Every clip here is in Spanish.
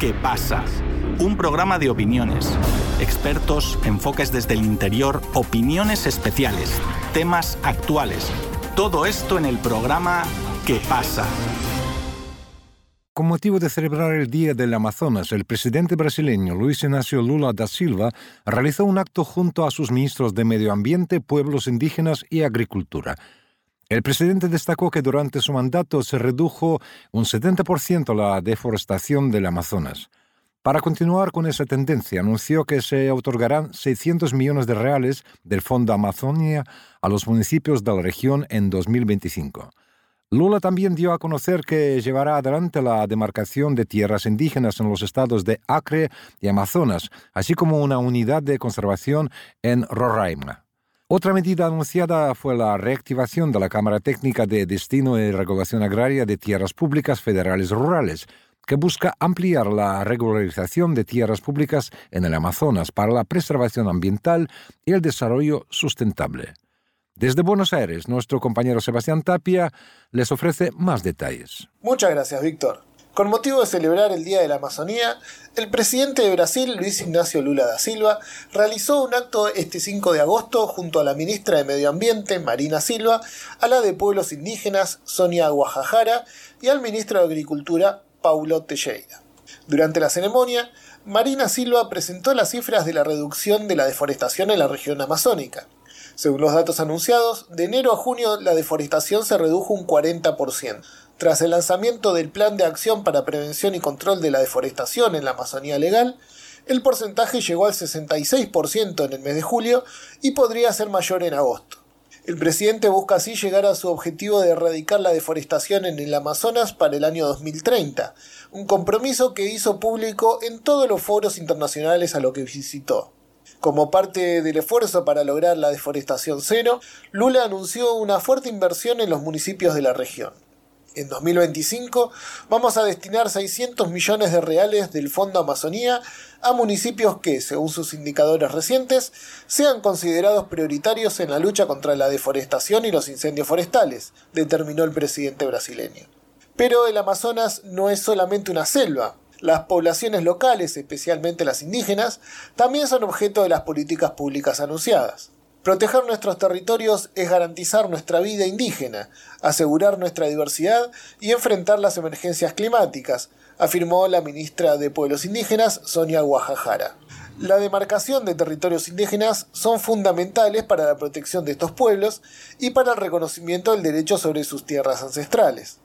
¿Qué pasa? Un programa de opiniones, expertos, enfoques desde el interior, opiniones especiales, temas actuales. Todo esto en el programa ¿Qué pasa? Con motivo de celebrar el Día del Amazonas, el presidente brasileño Luis Ignacio Lula da Silva realizó un acto junto a sus ministros de Medio Ambiente, Pueblos Indígenas y Agricultura. El presidente destacó que durante su mandato se redujo un 70% la deforestación del Amazonas. Para continuar con esa tendencia, anunció que se otorgarán 600 millones de reales del Fondo Amazonia a los municipios de la región en 2025. Lula también dio a conocer que llevará adelante la demarcación de tierras indígenas en los estados de Acre y Amazonas, así como una unidad de conservación en Roraima. Otra medida anunciada fue la reactivación de la Cámara Técnica de Destino y Regulación Agraria de Tierras Públicas Federales Rurales, que busca ampliar la regularización de tierras públicas en el Amazonas para la preservación ambiental y el desarrollo sustentable. Desde Buenos Aires, nuestro compañero Sebastián Tapia les ofrece más detalles. Muchas gracias, Víctor. Con motivo de celebrar el Día de la Amazonía, el presidente de Brasil, Luis Ignacio Lula da Silva, realizó un acto este 5 de agosto junto a la ministra de Medio Ambiente, Marina Silva, a la de Pueblos Indígenas, Sonia Guajajara, y al ministro de Agricultura, Paulo Teixeira. Durante la ceremonia, Marina Silva presentó las cifras de la reducción de la deforestación en la región amazónica. Según los datos anunciados, de enero a junio la deforestación se redujo un 40%. Tras el lanzamiento del Plan de Acción para Prevención y Control de la Deforestación en la Amazonía Legal, el porcentaje llegó al 66% en el mes de julio y podría ser mayor en agosto. El presidente busca así llegar a su objetivo de erradicar la deforestación en el Amazonas para el año 2030, un compromiso que hizo público en todos los foros internacionales a los que visitó. Como parte del esfuerzo para lograr la deforestación cero, Lula anunció una fuerte inversión en los municipios de la región. En 2025 vamos a destinar 600 millones de reales del Fondo Amazonía a municipios que, según sus indicadores recientes, sean considerados prioritarios en la lucha contra la deforestación y los incendios forestales, determinó el presidente brasileño. Pero el Amazonas no es solamente una selva, las poblaciones locales, especialmente las indígenas, también son objeto de las políticas públicas anunciadas. Proteger nuestros territorios es garantizar nuestra vida indígena, asegurar nuestra diversidad y enfrentar las emergencias climáticas, afirmó la ministra de Pueblos Indígenas, Sonia Guajajara. La demarcación de territorios indígenas son fundamentales para la protección de estos pueblos y para el reconocimiento del derecho sobre sus tierras ancestrales.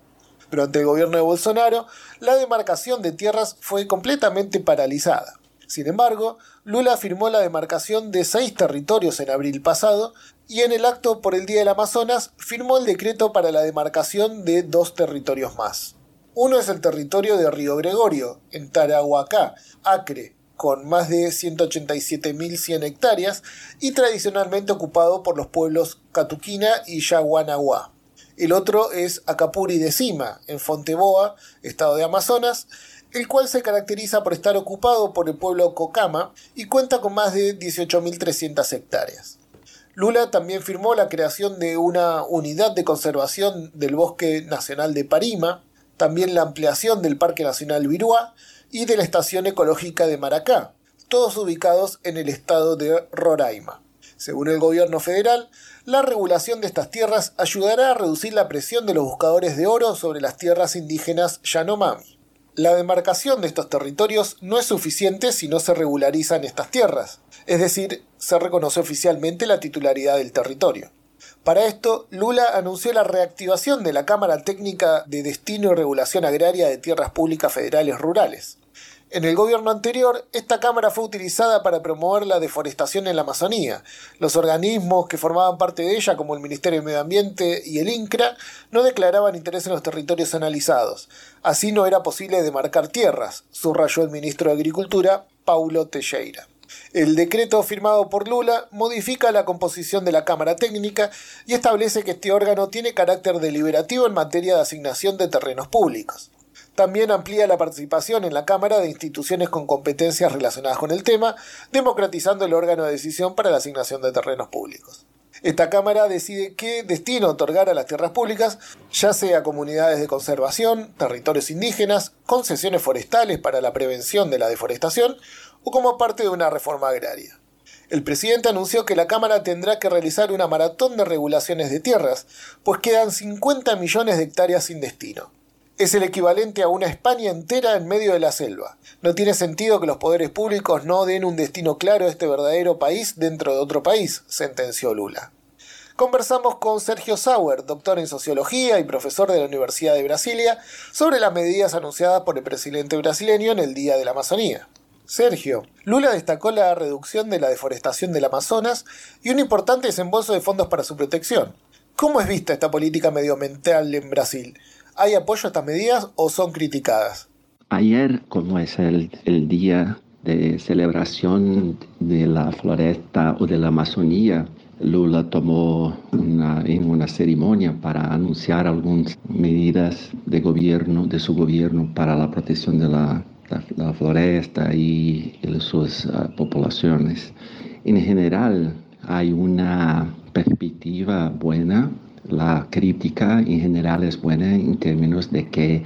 Durante el gobierno de Bolsonaro, la demarcación de tierras fue completamente paralizada. Sin embargo, Lula firmó la demarcación de seis territorios en abril pasado y en el acto por el Día del Amazonas firmó el decreto para la demarcación de dos territorios más. Uno es el territorio de Río Gregorio, en Tarahuacá, Acre, con más de 187.100 hectáreas y tradicionalmente ocupado por los pueblos Catuquina y Yaguanahuá. El otro es Acapuri de Cima, en Fonteboa, estado de Amazonas, el cual se caracteriza por estar ocupado por el pueblo Cocama y cuenta con más de 18.300 hectáreas. Lula también firmó la creación de una unidad de conservación del Bosque Nacional de Parima, también la ampliación del Parque Nacional Viruá y de la Estación Ecológica de Maracá, todos ubicados en el estado de Roraima. Según el gobierno federal, la regulación de estas tierras ayudará a reducir la presión de los buscadores de oro sobre las tierras indígenas Yanomami. La demarcación de estos territorios no es suficiente si no se regularizan estas tierras, es decir, se reconoce oficialmente la titularidad del territorio. Para esto, Lula anunció la reactivación de la Cámara Técnica de Destino y Regulación Agraria de Tierras Públicas Federales Rurales. En el gobierno anterior, esta Cámara fue utilizada para promover la deforestación en la Amazonía. Los organismos que formaban parte de ella, como el Ministerio de Medio Ambiente y el INCRA, no declaraban interés en los territorios analizados. Así no era posible demarcar tierras, subrayó el ministro de Agricultura, Paulo Teixeira. El decreto firmado por Lula modifica la composición de la Cámara Técnica y establece que este órgano tiene carácter deliberativo en materia de asignación de terrenos públicos. También amplía la participación en la Cámara de instituciones con competencias relacionadas con el tema, democratizando el órgano de decisión para la asignación de terrenos públicos. Esta Cámara decide qué destino otorgar a las tierras públicas, ya sea comunidades de conservación, territorios indígenas, concesiones forestales para la prevención de la deforestación o como parte de una reforma agraria. El presidente anunció que la Cámara tendrá que realizar una maratón de regulaciones de tierras, pues quedan 50 millones de hectáreas sin destino. Es el equivalente a una España entera en medio de la selva. No tiene sentido que los poderes públicos no den un destino claro a este verdadero país dentro de otro país, sentenció Lula. Conversamos con Sergio Sauer, doctor en sociología y profesor de la Universidad de Brasilia, sobre las medidas anunciadas por el presidente brasileño en el Día de la Amazonía. Sergio, Lula destacó la reducción de la deforestación del Amazonas y un importante desembolso de fondos para su protección. ¿Cómo es vista esta política medioambiental en Brasil? ¿Hay apoyo a estas medidas o son criticadas? Ayer, como es el, día de celebración de la floresta o de la Amazonía, Lula tomó en una ceremonia para anunciar algunas medidas de gobierno, de su gobierno para la protección de la la, floresta y, sus ah, poblaciones. En general hay una perspectiva buena, la crítica en general es buena en términos de que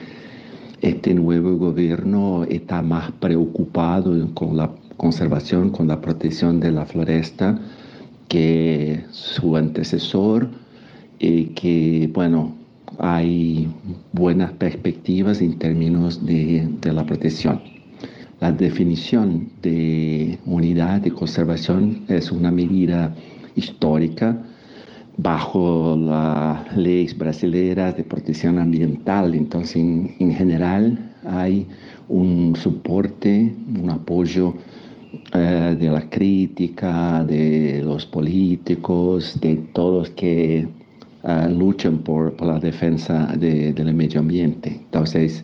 este nuevo gobierno está más preocupado con la conservación, con la protección de la floresta que su antecesor y que, bueno, hay buenas perspectivas en términos de, la protección. La definición de unidad de conservación es una medida histórica bajo las leyes brasileñas de protección ambiental. Entonces, en, general, hay un soporte, un apoyo eh, de la crítica, de los políticos, de todos que uh, luchan por, la defensa del medio ambiente. Entonces,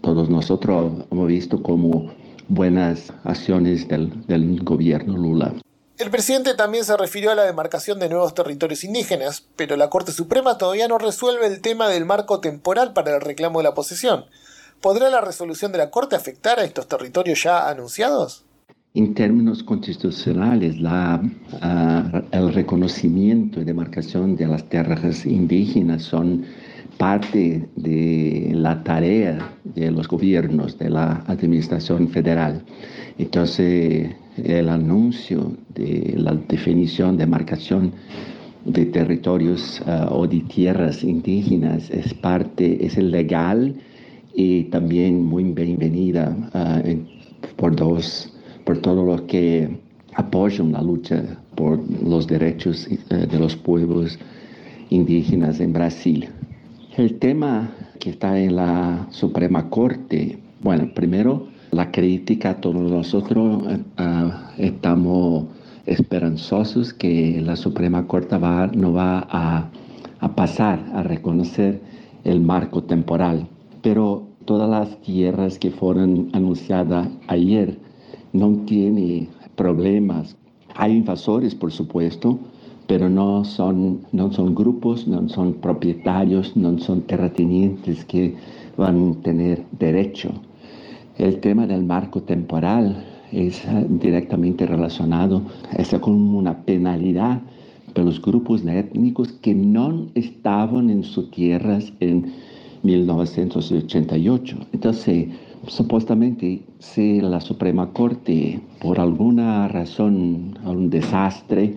todos nosotros hemos visto como buenas acciones del gobierno Lula. El presidente también se refirió a la demarcación de nuevos territorios indígenas, pero la Corte Suprema todavía no resuelve el tema del marco temporal para el reclamo de la posesión. ¿Podrá la resolución de la Corte afectar a estos territorios ya anunciados? En términos constitucionales, la, ah, el reconocimiento y demarcación de las tierras indígenas son parte de la tarea de los gobiernos, de la administración federal. Entonces, el anuncio de la definición, demarcación de territorios ah, o de tierras indígenas es parte, es legal y también muy bienvenida ah, por dos por todos los que apoyan la lucha por los derechos eh, de los pueblos indígenas en Brasil. El tema que está en la Suprema Corte, bueno, primero la crítica, todos nosotros uh, estamos esperanzosos que la Suprema Corte va, no va a, pasar a reconocer el marco temporal, pero todas las tierras que fueron anunciadas ayer no tiene problemas. Hay invasores, por supuesto, pero no son, no son grupos, no son propietarios, no son terratenientes que van a tener derecho. El tema del marco temporal es directamente relacionado es con una penalidad para los grupos étnicos que no estaban en sus tierras en 1988. Entonces, Supuestamente, si la Suprema Corte, por alguna razón, un desastre,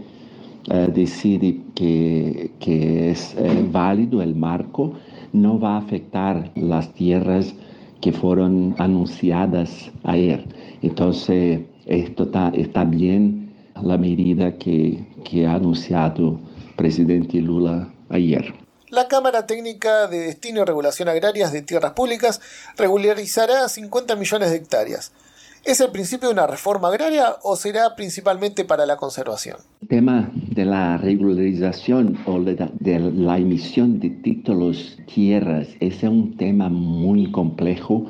eh, decide que, que es eh, válido el marco, no va a afectar las tierras que fueron anunciadas ayer. Entonces, esto está, está bien la medida que, que ha anunciado el presidente Lula ayer la Cámara Técnica de Destino y Regulación Agrarias de Tierras Públicas regularizará 50 millones de hectáreas. ¿Es el principio de una reforma agraria o será principalmente para la conservación? El tema de la regularización o de la emisión de títulos tierras es un tema muy complejo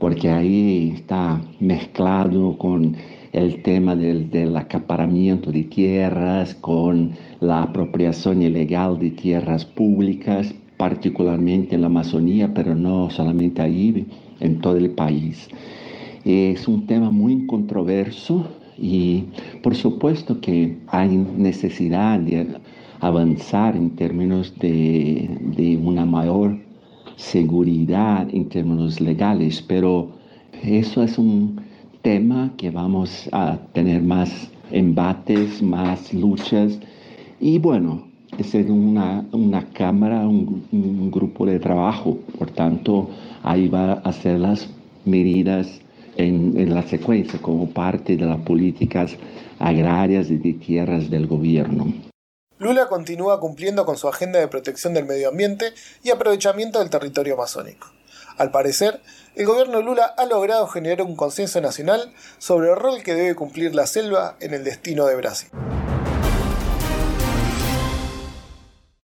porque ahí está mezclado con el tema del, del, acaparamiento de tierras, con la apropiación ilegal de tierras públicas, particularmente en la Amazonía, pero no solamente ahí, en todo el país. Es un tema muy controverso y por supuesto que hay necesidad de avanzar en términos de, de una mayor seguridad en términos legales, pero eso es un tema que vamos a tener más embates, más luchas. Y bueno, es una, una cámara, un, grupo de trabajo, por tanto ahí va a ser las medidas en, la secuencia como parte de las políticas agrarias y de tierras del gobierno. Lula continúa cumpliendo con su agenda de protección del medio ambiente y aprovechamiento del territorio amazónico. Al parecer, el gobierno Lula ha logrado generar un consenso nacional sobre el rol que debe cumplir la selva en el destino de Brasil.